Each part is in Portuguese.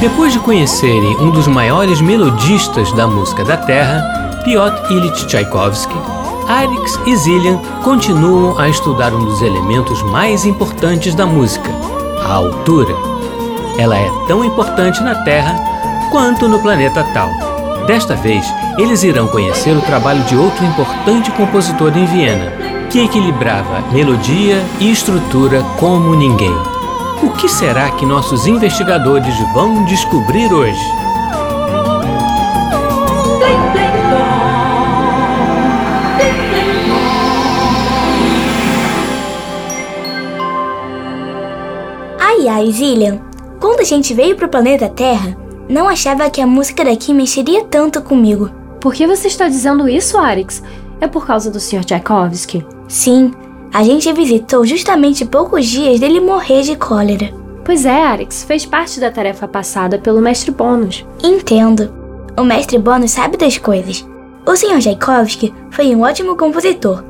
Depois de conhecerem um dos maiores melodistas da música da Terra, Piotr Ilyich Tchaikovsky, Arix e Zillian continuam a estudar um dos elementos mais importantes da música, a altura. Ela é tão importante na Terra quanto no planeta Tal. Desta vez, eles irão conhecer o trabalho de outro importante compositor em Viena, que equilibrava melodia e estrutura como ninguém. O que será que nossos investigadores vão descobrir hoje? Ai ai, Zillian, quando a gente veio pro planeta Terra, não achava que a música daqui mexeria tanto comigo. Por que você está dizendo isso, Arix? É por causa do Sr. Tchaikovsky? Sim, a gente visitou justamente poucos dias dele morrer de cólera. Pois é, Arix, fez parte da tarefa passada pelo mestre Bônus. Entendo. O mestre Bônus sabe das coisas. O Sr. Tchaikovsky foi um ótimo compositor,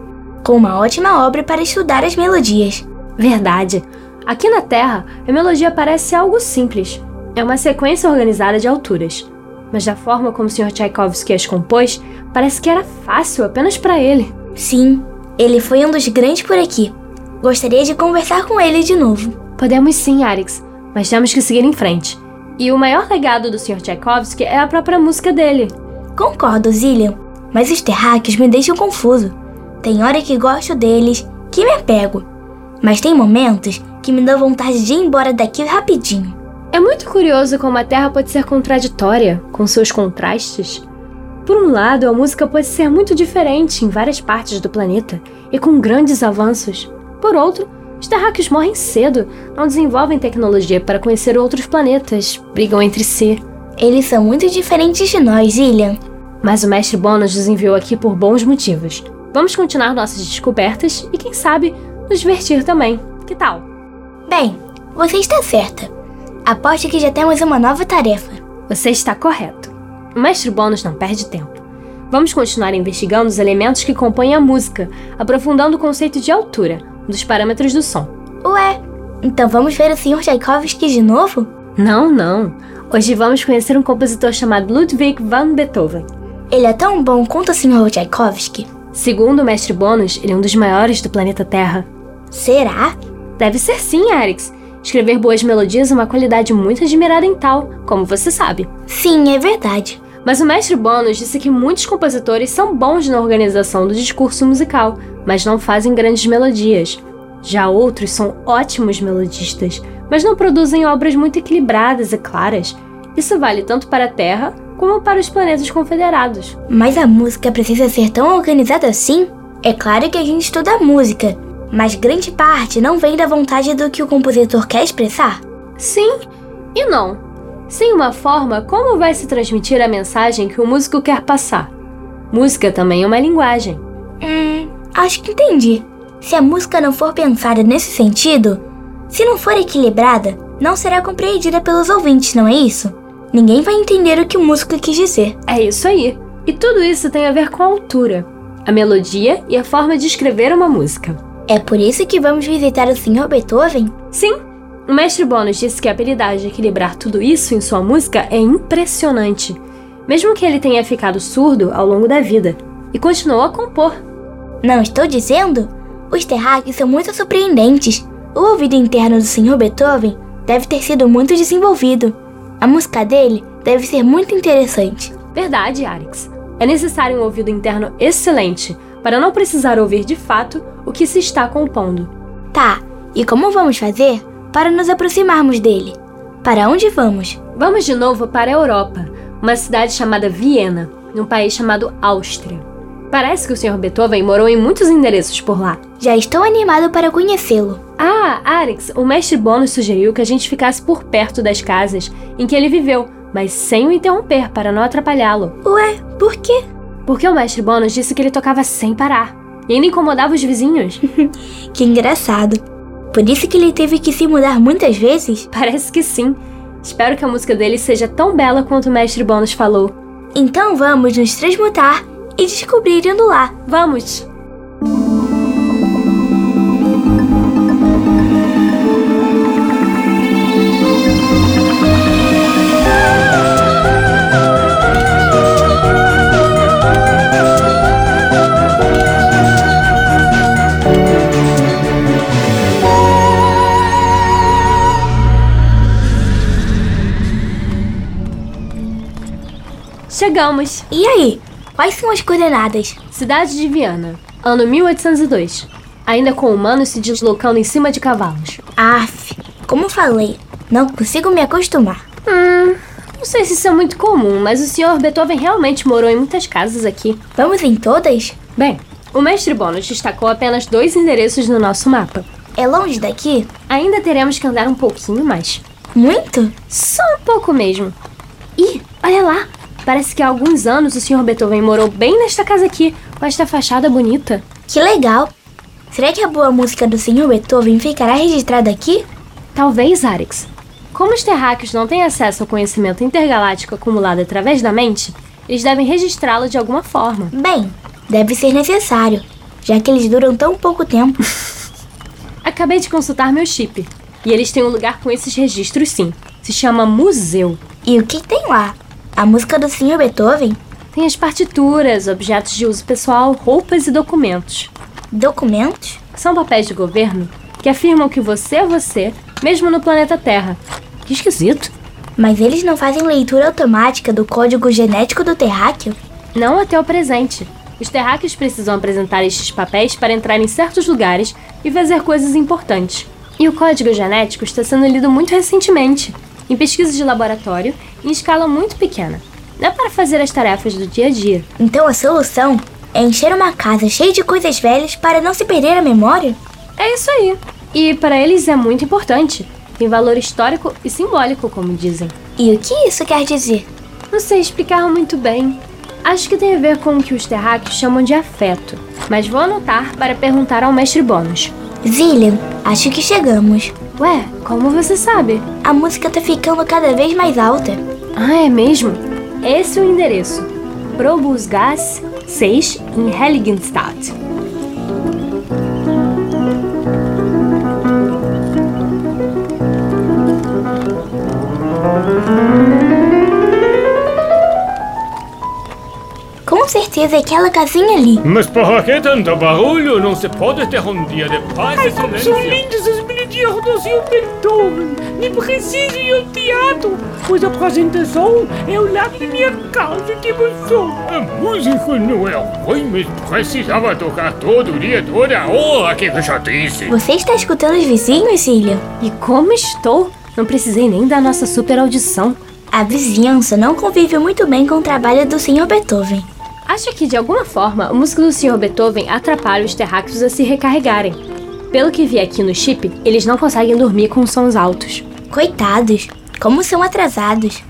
com uma ótima obra para estudar as melodias. Verdade. Aqui na Terra, a melodia parece algo simples. É uma sequência organizada de alturas. Mas da forma como o Sr. Tchaikovsky as compôs, parece que era fácil apenas para ele. Sim, ele foi um dos grandes por aqui. Gostaria de conversar com ele de novo. Podemos sim, Arix, mas temos que seguir em frente. E o maior legado do Sr. Tchaikovsky é a própria música dele. Concordo, Zillian, mas os terráqueos me deixam confuso. Tem hora que gosto deles, que me apego. Mas tem momentos que me dão vontade de ir embora daqui rapidinho. É muito curioso como a Terra pode ser contraditória, com seus contrastes. Por um lado, a música pode ser muito diferente em várias partes do planeta e com grandes avanços. Por outro, os terráqueos morrem cedo, não desenvolvem tecnologia para conhecer outros planetas, brigam entre si. Eles são muito diferentes de nós, Illian. Mas o mestre Bônus nos enviou aqui por bons motivos. Vamos continuar nossas descobertas e, quem sabe, nos divertir também. Que tal? Bem, você está certa. Aposto que já temos uma nova tarefa. Você está correto. O mestre Bônus não perde tempo. Vamos continuar investigando os elementos que compõem a música, aprofundando o conceito de altura, um dos parâmetros do som. Ué, então vamos ver o Sr. Tchaikovsky de novo? Não, não. Hoje vamos conhecer um compositor chamado Ludwig van Beethoven. Ele é tão bom quanto o Sr. Tchaikovsky? Segundo o mestre Bônus, ele é um dos maiores do planeta Terra. Será? Deve ser sim, Arix. Escrever boas melodias é uma qualidade muito admirada em tal, como você sabe. Sim, é verdade. Mas o mestre Bônus disse que muitos compositores são bons na organização do discurso musical, mas não fazem grandes melodias. Já outros são ótimos melodistas, mas não produzem obras muito equilibradas e claras. Isso vale tanto para a Terra como para os planetas confederados. Mas a música precisa ser tão organizada assim? É claro que a gente estuda música, mas grande parte não vem da vontade do que o compositor quer expressar? Sim e não. Sem uma forma, como vai se transmitir a mensagem que o músico quer passar? Música também é uma linguagem. Hum, acho que entendi. Se a música não for pensada nesse sentido, se não for equilibrada, não será compreendida pelos ouvintes, não é isso? Ninguém vai entender o que o músico quis dizer. É isso aí. E tudo isso tem a ver com a altura, a melodia e a forma de escrever uma música. É por isso que vamos visitar o Sr. Beethoven? Sim, o mestre Bônus disse que a habilidade de equilibrar tudo isso em sua música é impressionante, mesmo que ele tenha ficado surdo ao longo da vida, e continuou a compor. Não estou dizendo? Os terráqueos são muito surpreendentes. O ouvido interno do Sr. Beethoven deve ter sido muito desenvolvido. A música dele deve ser muito interessante. Verdade, Arix. É necessário um ouvido interno excelente para não precisar ouvir de fato o que se está compondo. Tá, e como vamos fazer para nos aproximarmos dele? Para onde vamos? Vamos de novo para a Europa, uma cidade chamada Viena, num país chamado Áustria. Parece que o Sr. Beethoven morou em muitos endereços por lá. Já estou animado para conhecê-lo. Ah, Alex, o mestre Bônus sugeriu que a gente ficasse por perto das casas em que ele viveu, mas sem o interromper para não atrapalhá-lo. Ué, por quê? Porque o mestre Bônus disse que ele tocava sem parar e ainda incomodava os vizinhos. que engraçado. Por isso que ele teve que se mudar muitas vezes? Parece que sim. Espero que a música dele seja tão bela quanto o mestre Bônus falou. Então vamos nos transmutar e descobrir indo lá. Vamos! Chegamos! E aí? Quais são as coordenadas? Cidade de Viana, ano 1802. Ainda com humanos se deslocando em cima de cavalos. Aff, como falei, não consigo me acostumar. Hum, não sei se isso é muito comum, mas o Sr. Beethoven realmente morou em muitas casas aqui. Vamos em todas? Bem, o mestre Bônus destacou apenas dois endereços no nosso mapa. É longe daqui? Ainda teremos que andar um pouquinho mais. Muito? Só um pouco mesmo. Ih, olha lá! Parece que há alguns anos o Sr. Beethoven morou bem nesta casa aqui, com esta fachada bonita. Que legal! Será que a boa música do Sr. Beethoven ficará registrada aqui? Talvez, Arix. Como os terráqueos não têm acesso ao conhecimento intergaláctico acumulado através da mente, eles devem registrá-lo de alguma forma. Bem, deve ser necessário, já que eles duram tão pouco tempo. Acabei de consultar meu chip, e eles têm um lugar com esses registros sim. Se chama Museu. E o que tem lá? A música do Sr. Beethoven? Tem as partituras, objetos de uso pessoal, roupas e documentos. Documentos? São papéis de governo que afirmam que você é você, mesmo no planeta Terra. Que esquisito. Mas eles não fazem leitura automática do código genético do terráqueo? Não até o presente. Os terráqueos precisam apresentar estes papéis para entrar em certos lugares e fazer coisas importantes. E o código genético está sendo lido muito recentemente em pesquisas de laboratório em escala muito pequena. Não é para fazer as tarefas do dia a dia. Então a solução é encher uma casa cheia de coisas velhas para não se perder a memória? É isso aí. E para eles é muito importante. Tem valor histórico e simbólico, como dizem. E o que isso quer dizer? Não sei explicar muito bem. Acho que tem a ver com o que os terráqueos chamam de afeto. Mas vou anotar para perguntar ao mestre Bônus. Zillian, acho que chegamos. Ué, como você sabe? A música tá ficando cada vez mais alta. Ah, é mesmo? Esse é o endereço. Probusgas 6 em Heiligenstadt. Com certeza é aquela casinha ali. Mas por que tanto barulho? Não se pode ter um dia de paz e Como silêncio. são lindas as melodias do Sr. Beethoven! Nem preciso ir ao teatro, pois a apresentação é ao lado da minha casa. Que emoção! A música não é ruim, mas precisava tocar todo dia, toda hora, que já disse. Você está escutando os vizinhos, Zillian? E como estou? Não precisei nem da nossa super audição. A vizinhança não convive muito bem com o trabalho do Sr. Beethoven. Acho que, de alguma forma, a música do Sr. Beethoven atrapalha os terráqueos a se recarregarem. Pelo que vi aqui no chip, eles não conseguem dormir com sons altos. Coitados, como são atrasados.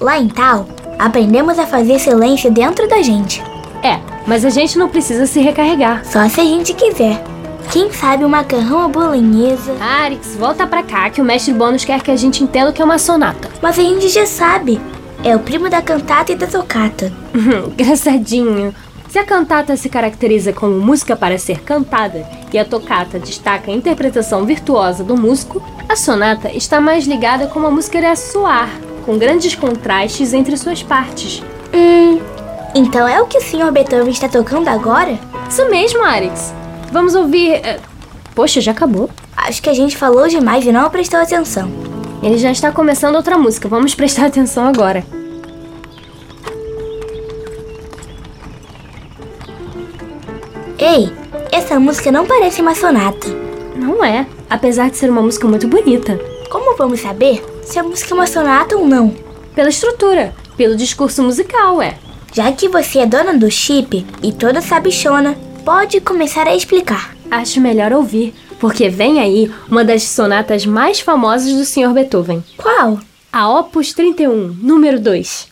Lá em Tal, aprendemos a fazer silêncio dentro da gente. É, mas a gente não precisa se recarregar. Só se a gente quiser. Quem sabe um macarrão à bolonhesa. Arix, volta pra cá que o mestre Bônus quer que a gente entenda o que é uma sonata. Mas a gente já sabe. É o primo da cantata e da tocata. Engraçadinho. Se a cantata se caracteriza como música para ser cantada e a tocata destaca a interpretação virtuosa do músico, a sonata está mais ligada como a música irá soar, com grandes contrastes entre suas partes. Hum, então é o que o Sr. Beethoven está tocando agora? Isso mesmo, Arix. Vamos ouvir. eh, Poxa, já acabou. Acho que a gente falou demais e não prestou atenção. Ele já está começando outra música. Vamos prestar atenção agora. Ei, essa música não parece uma sonata. Não é, apesar de ser uma música muito bonita. Como vamos saber se a música é uma sonata ou não? Pela estrutura, pelo discurso musical, é. Já que você é dona do chip e toda sabichona, pode começar a explicar. Acho melhor ouvir, porque vem aí uma das sonatas mais famosas do Sr. Beethoven. Qual? A Opus 31, número 2.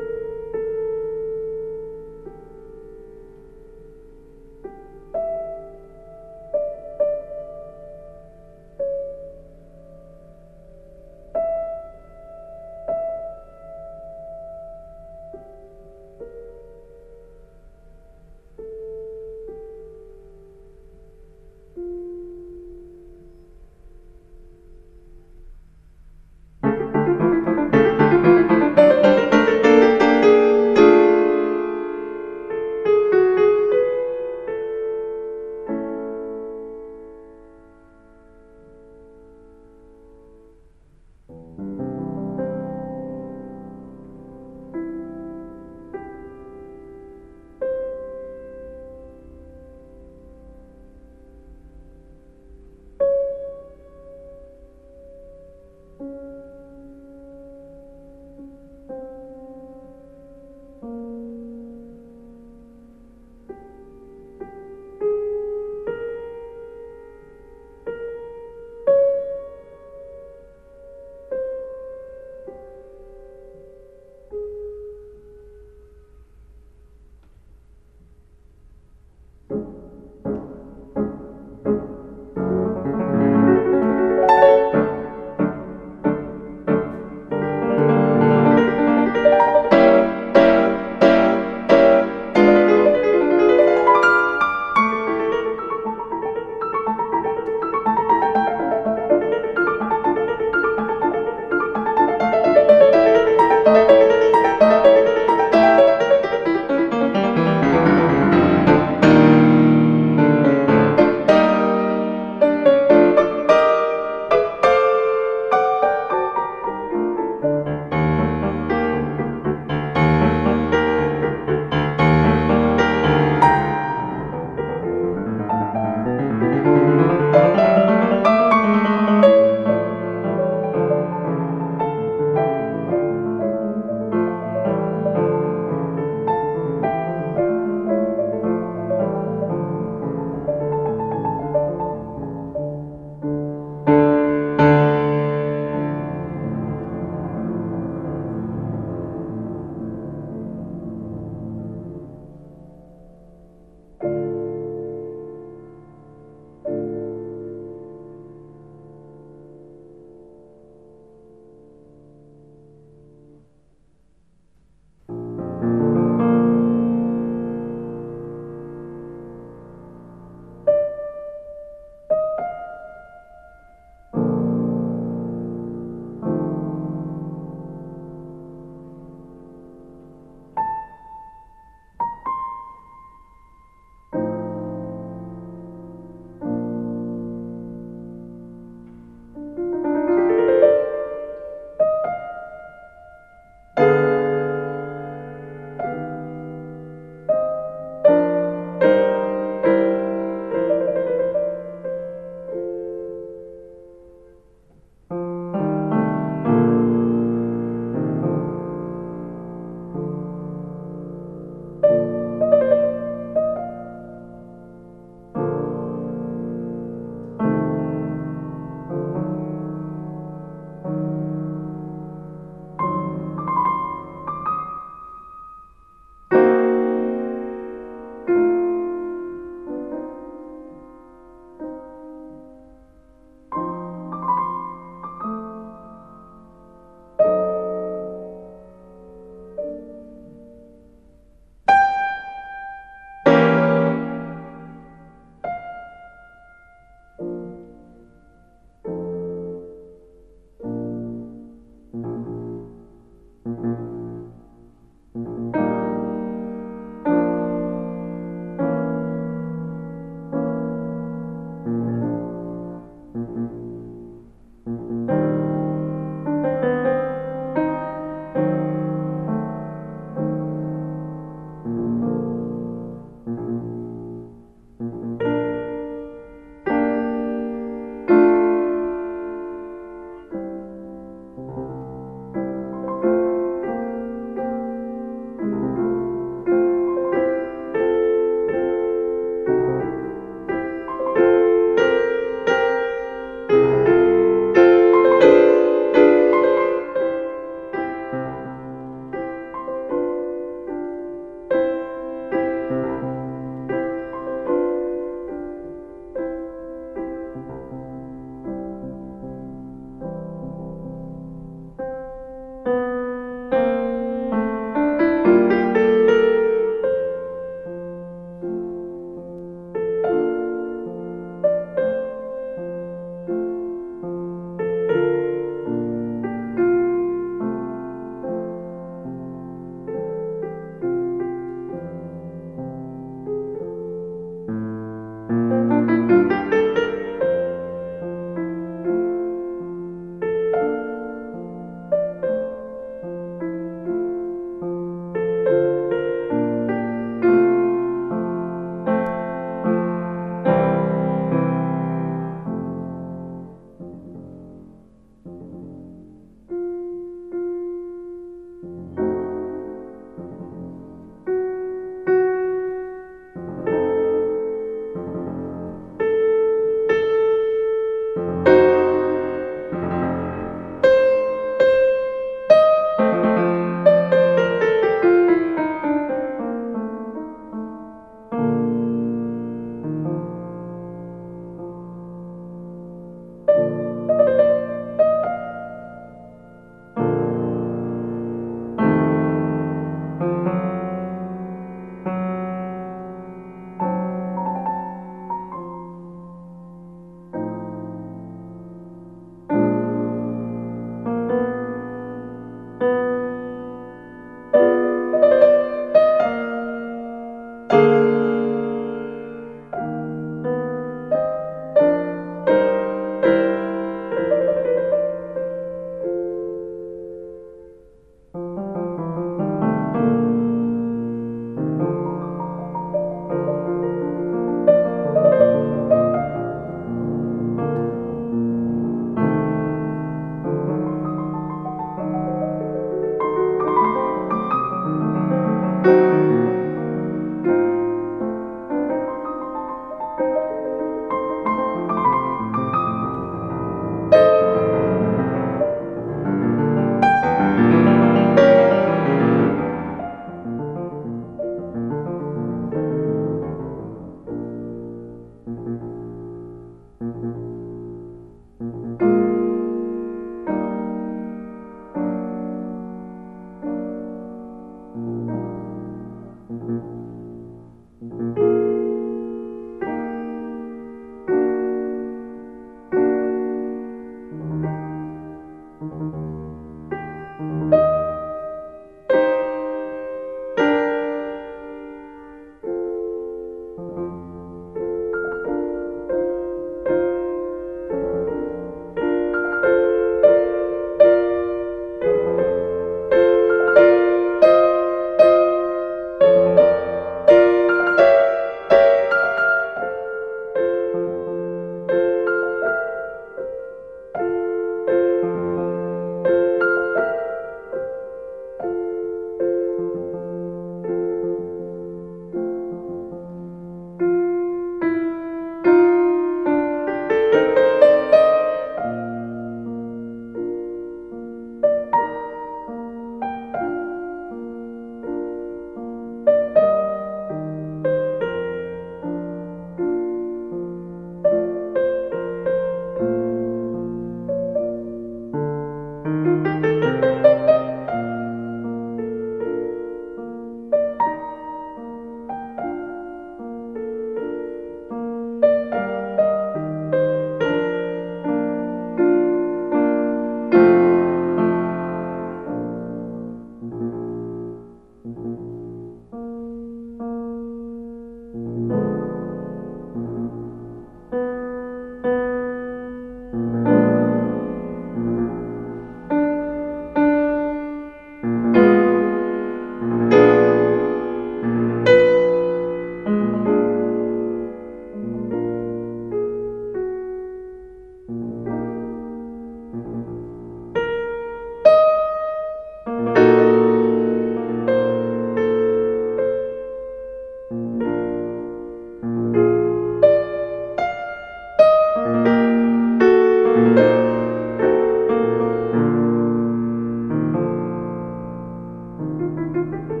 Música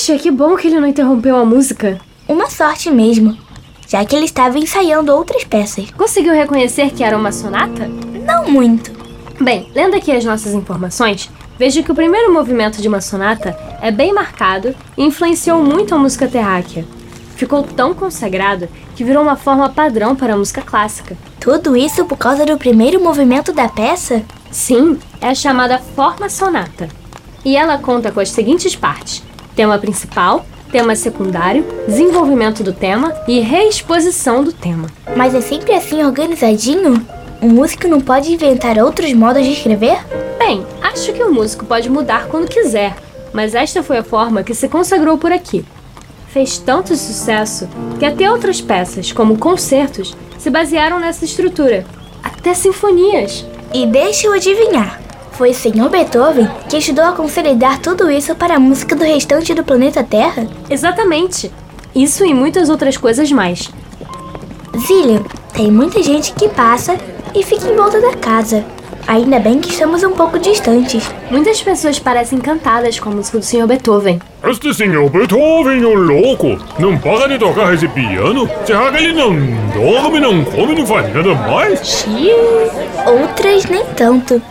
Poxa, que bom que ele não interrompeu a música. Uma sorte mesmo, já que ele estava ensaiando outras peças. Conseguiu reconhecer que era uma sonata? Não muito. Bem, lendo aqui as nossas informações, vejo que o primeiro movimento de uma sonata é bem marcado e influenciou muito a música terráquea. Ficou tão consagrado que virou uma forma padrão para a música clássica. Tudo isso por causa do primeiro movimento da peça? Sim, é a chamada forma sonata. E ela conta com as seguintes partes: tema principal, tema secundário, desenvolvimento do tema e reexposição do tema. Mas é sempre assim organizadinho? Um músico não pode inventar outros modos de escrever? Bem, acho que o músico pode mudar quando quiser, mas esta foi a forma que se consagrou por aqui. Fez tanto sucesso que até outras peças, como concertos, se basearam nessa estrutura, até sinfonias. E deixa eu adivinhar. Foi o Sr. Beethoven que ajudou a consolidar tudo isso para a música do restante do planeta Terra? Exatamente. Isso e muitas outras coisas mais. Zillion, tem muita gente que passa e fica em volta da casa. Ainda bem que estamos um pouco distantes. Muitas pessoas parecem encantadas com a música do Sr. Beethoven. Este senhor Beethoven, o louco, não para de tocar esse piano? Será que ele não dorme, não come, não faz nada mais? Xiii. Outras nem tanto.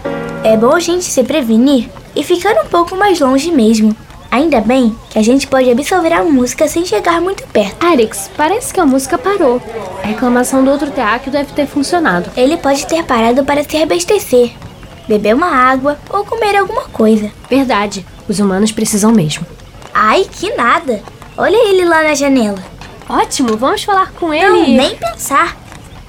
É bom a gente se prevenir e ficar um pouco mais longe mesmo. Ainda bem que a gente pode absorver a música sem chegar muito perto. Arix, parece que a música parou. A reclamação do outro terráqueo deve ter funcionado. Ele pode ter parado para se abastecer, beber uma água ou comer alguma coisa. Verdade, os humanos precisam mesmo. Ai, que nada! Olha ele lá na janela. Ótimo, vamos falar com ele. Não, nem pensar.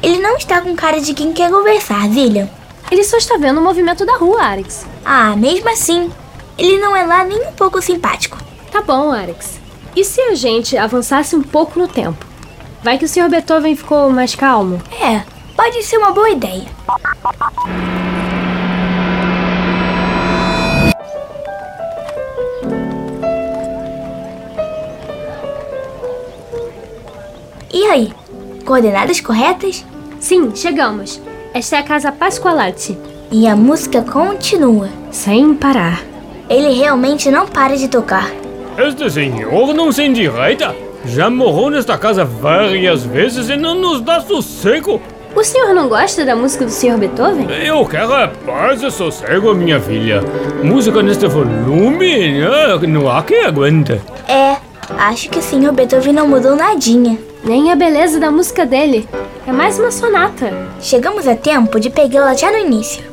Ele não está com cara de quem quer conversar, Zillion. Ele só está vendo o movimento da rua, Arix. Ah, mesmo assim, ele não é lá nem um pouco simpático. Tá bom, Arix. E se a gente avançasse um pouco no tempo? Vai que o Sr. Beethoven ficou mais calmo. É, pode ser uma boa ideia. E aí, coordenadas corretas? Sim, chegamos. Esta é a casa Pasqualatti. E a música continua. Sem parar. Ele realmente não para de tocar. Este senhor não se endireita. Já morou nesta casa várias vezes e não nos dá sossego. O senhor não gosta da música do Sr. Beethoven? Eu quero a paz e sossego, minha filha. Música neste volume, ah, não há quem aguente. É, acho que o Sr. Beethoven não mudou nadinha. Nem a beleza da música dele. É mais uma sonata. Chegamos a tempo de pegá-la já no início.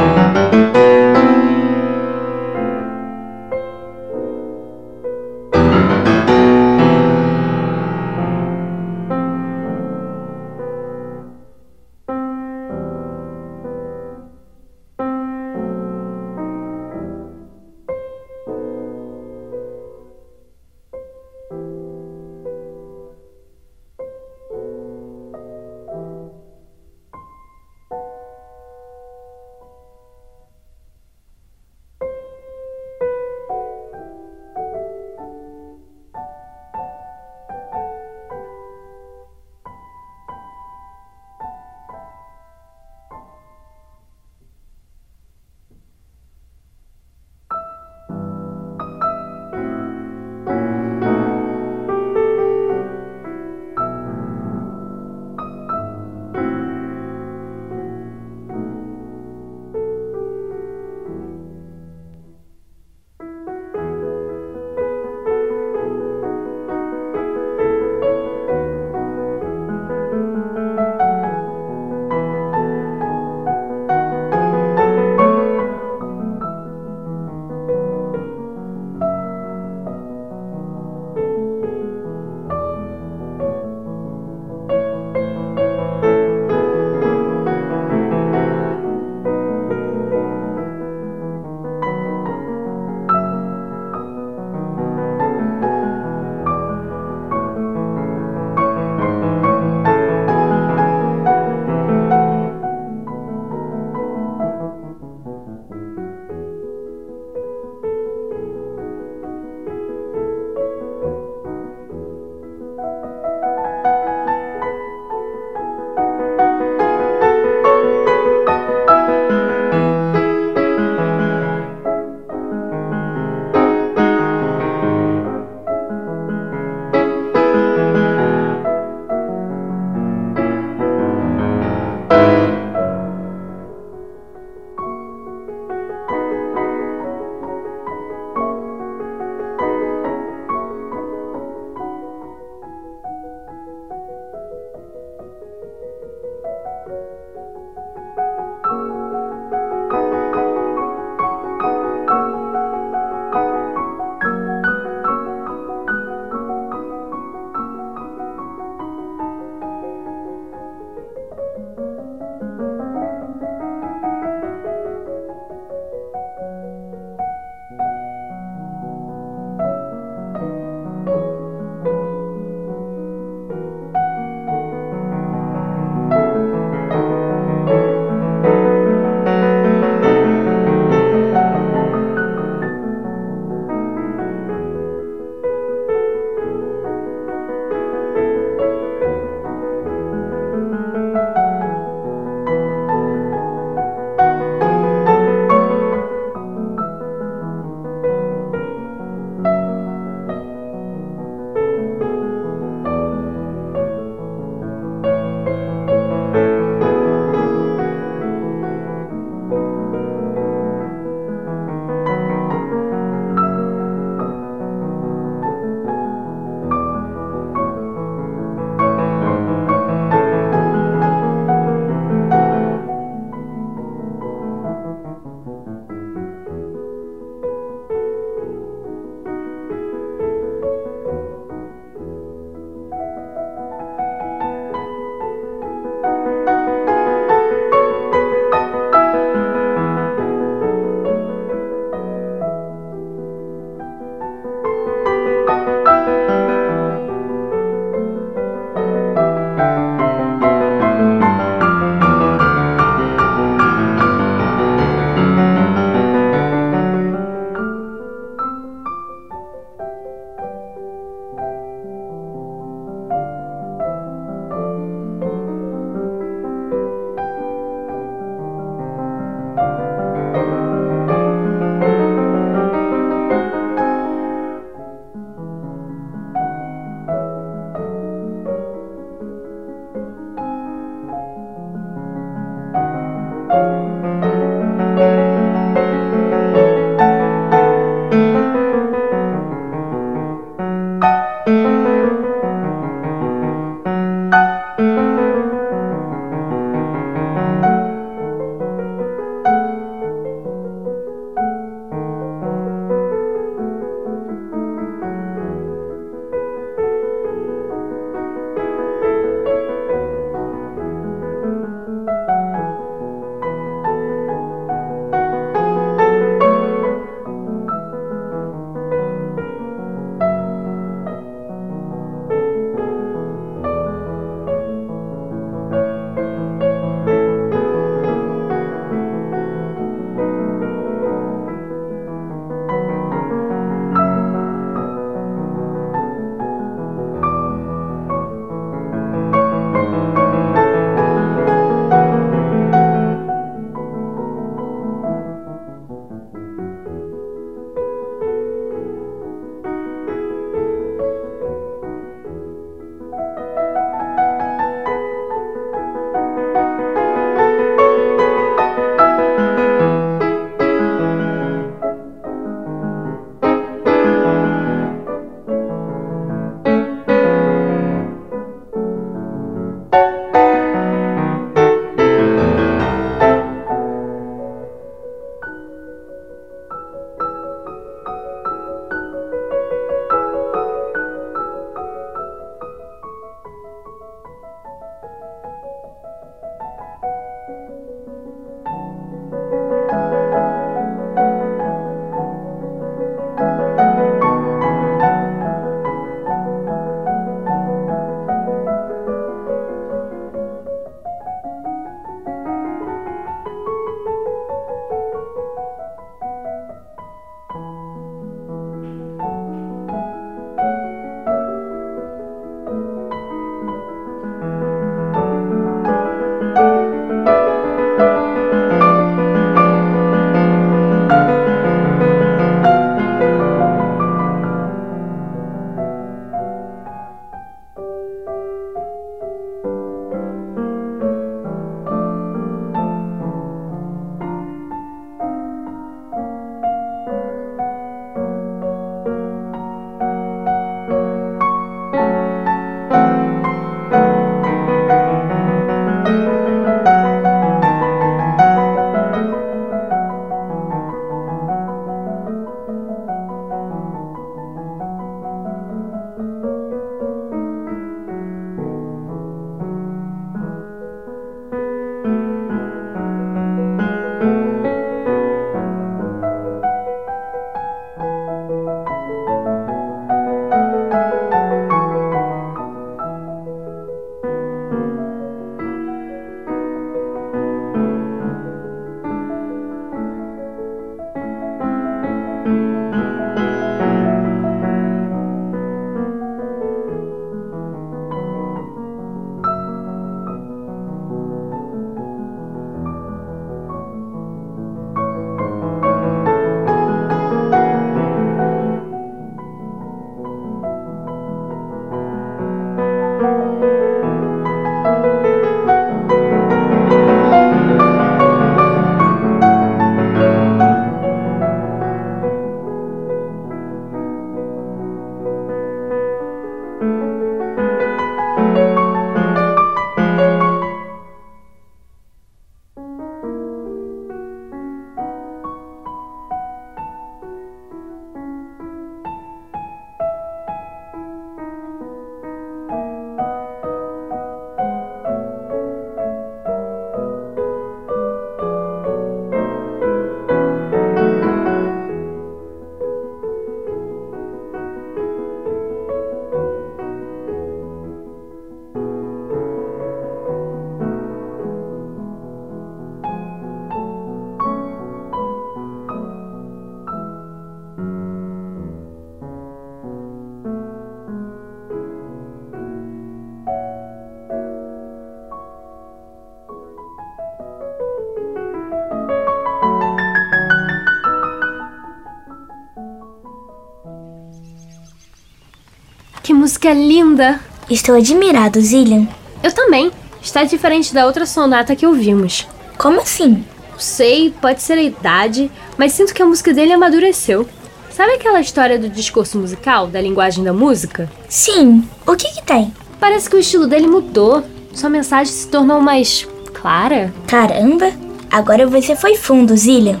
Música é linda! Estou admirado, Zillian. Eu também. Está diferente da outra sonata que ouvimos. Como assim? Não sei, pode ser a idade, mas sinto que a música dele amadureceu. Sabe aquela história do discurso musical, da linguagem da música? Sim. O que que tem? Parece que o estilo dele mudou. Sua mensagem se tornou mais clara. Caramba, agora você foi fundo, Zillian.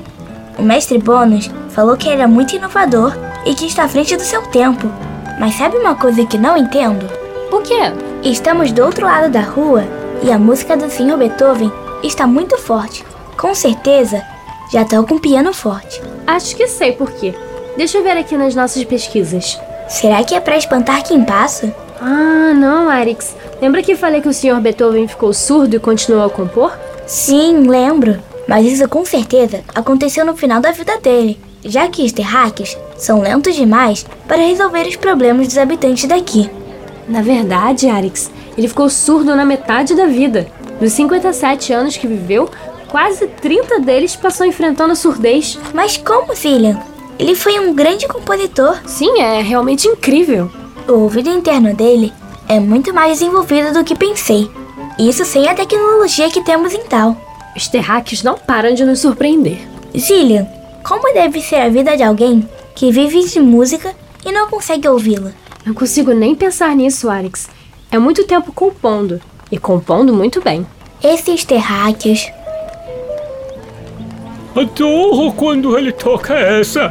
O mestre Bônus falou que era muito inovador e que está à frente do seu tempo. Mas sabe uma coisa que não entendo? O quê? Estamos do outro lado da rua e a música do Sr. Beethoven está muito forte. Com certeza, já toca um piano forte. Acho que sei por quê. Deixa eu ver aqui nas nossas pesquisas. Será que é para espantar quem passa? Ah, não, Arix. Lembra que falei que o Sr. Beethoven ficou surdo e continuou a compor? Sim, lembro. Mas isso com certeza aconteceu no final da vida dele, já que os terráqueos são lentos demais para resolver os problemas dos habitantes daqui. Na verdade, Arix, ele ficou surdo na metade da vida. Dos 57 anos que viveu, quase 30 deles passou enfrentando a surdez. Mas como, filha? Ele foi um grande compositor. Sim, é realmente incrível. O ouvido interno dele é muito mais desenvolvido do que pensei. Isso sem a tecnologia que temos em tal. Os terráqueos não param de nos surpreender. Zillian, como deve ser a vida de alguém que vive de música e não consegue ouvi-la? Não consigo nem pensar nisso, Arix. É muito tempo compondo. E compondo muito bem. Esses terráqueos. Adoro quando ele toca essa.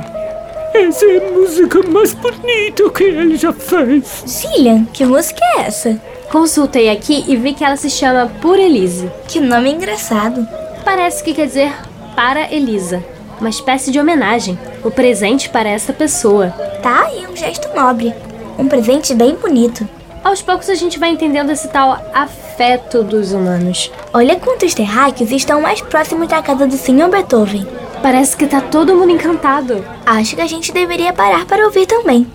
Essa é a música mais bonita que ele já fez. Zillian, que música é essa? Consultei aqui e vi que ela se chama Por Elise. Que nome engraçado. Parece que quer dizer para Elisa. Uma espécie de homenagem. O presente para essa pessoa. Tá aí um gesto nobre. Um presente bem bonito. Aos poucos a gente vai entendendo esse tal afeto dos humanos. Olha quantos terráqueos estão mais próximos da casa do Sr. Beethoven. Parece que tá todo mundo encantado. Acho que a gente deveria parar para ouvir também.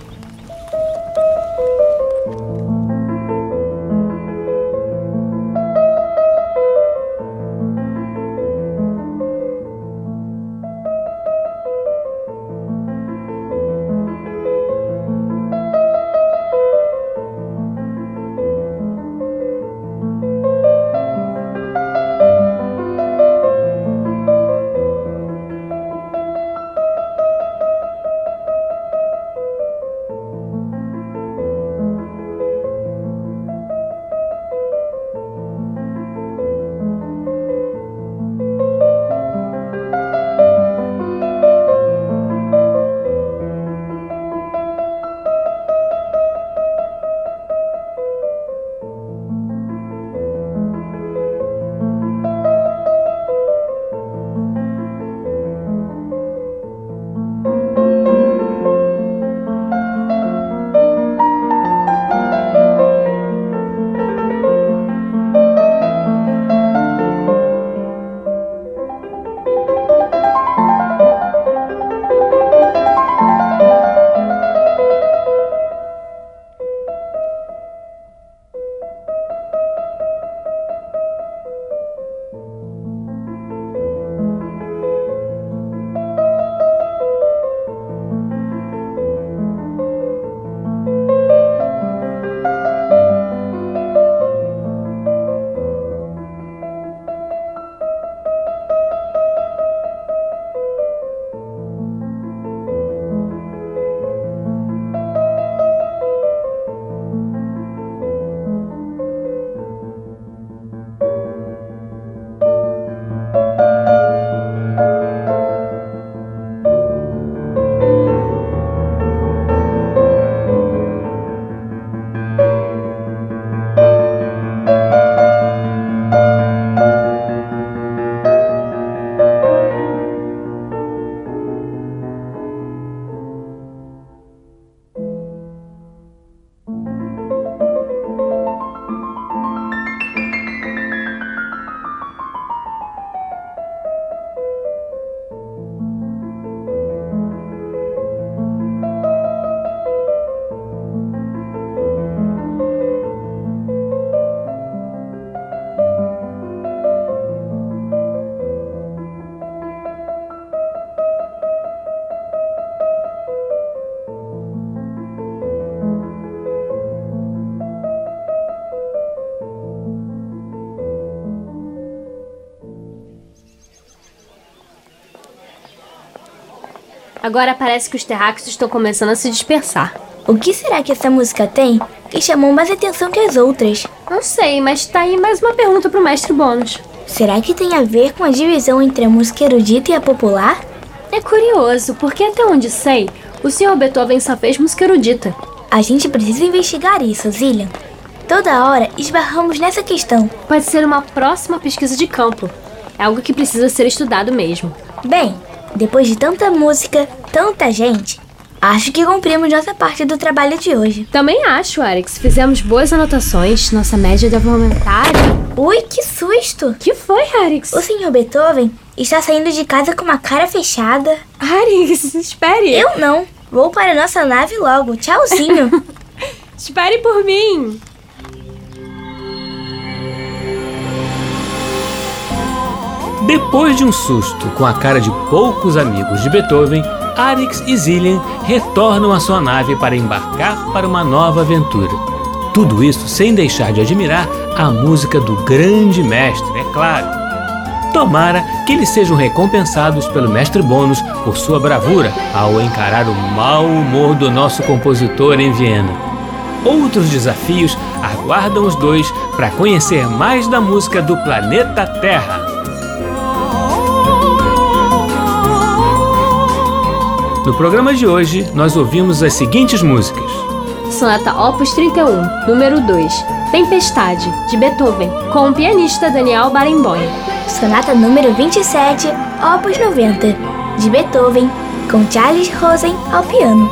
Agora parece que os terráqueos estão começando a se dispersar. O que será que essa música tem que chamou mais atenção que as outras? Não sei, mas tá aí mais uma pergunta pro mestre Bônus. Será que tem a ver com a divisão entre a música erudita e a popular? É curioso, porque até onde sei, o Sr. Beethoven só fez música erudita. A gente precisa investigar isso, Zillian. Toda hora esbarramos nessa questão. Pode ser uma próxima pesquisa de campo. É algo que precisa ser estudado mesmo. Bem, depois de tanta música, tanta gente, acho que cumprimos nossa parte do trabalho de hoje. Também acho, Alex. Fizemos boas anotações, nossa média deve aumentar. Ui, que susto! que foi, Alex? O Sr. Beethoven está saindo de casa com uma cara fechada. Alex, espere. Eu não. Vou para nossa nave logo. Tchauzinho. Espere por mim. Depois de um susto com a cara de poucos amigos de Beethoven, Arix e Zillian retornam à sua nave para embarcar para uma nova aventura. Tudo isso sem deixar de admirar a música do grande mestre, é claro. Tomara que eles sejam recompensados pelo mestre Bônus por sua bravura ao encarar o mau humor do nosso compositor em Viena. Outros desafios aguardam os dois para conhecer mais da música do planeta Terra. No programa de hoje, nós ouvimos as seguintes músicas: Sonata Opus 31, número 2, Tempestade, de Beethoven, com o pianista Daniel Barenboim. Sonata número 27, Opus 90, de Beethoven, com Charles Rosen ao piano.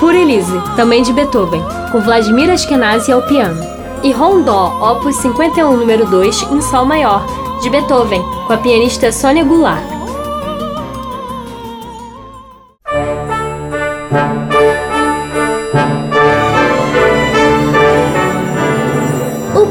Por Elise, também de Beethoven, com Vladimir Ashkenazi ao piano. E Rondó, Opus 51, número 2, em Sol maior, de Beethoven, com a pianista Sônia Goulart.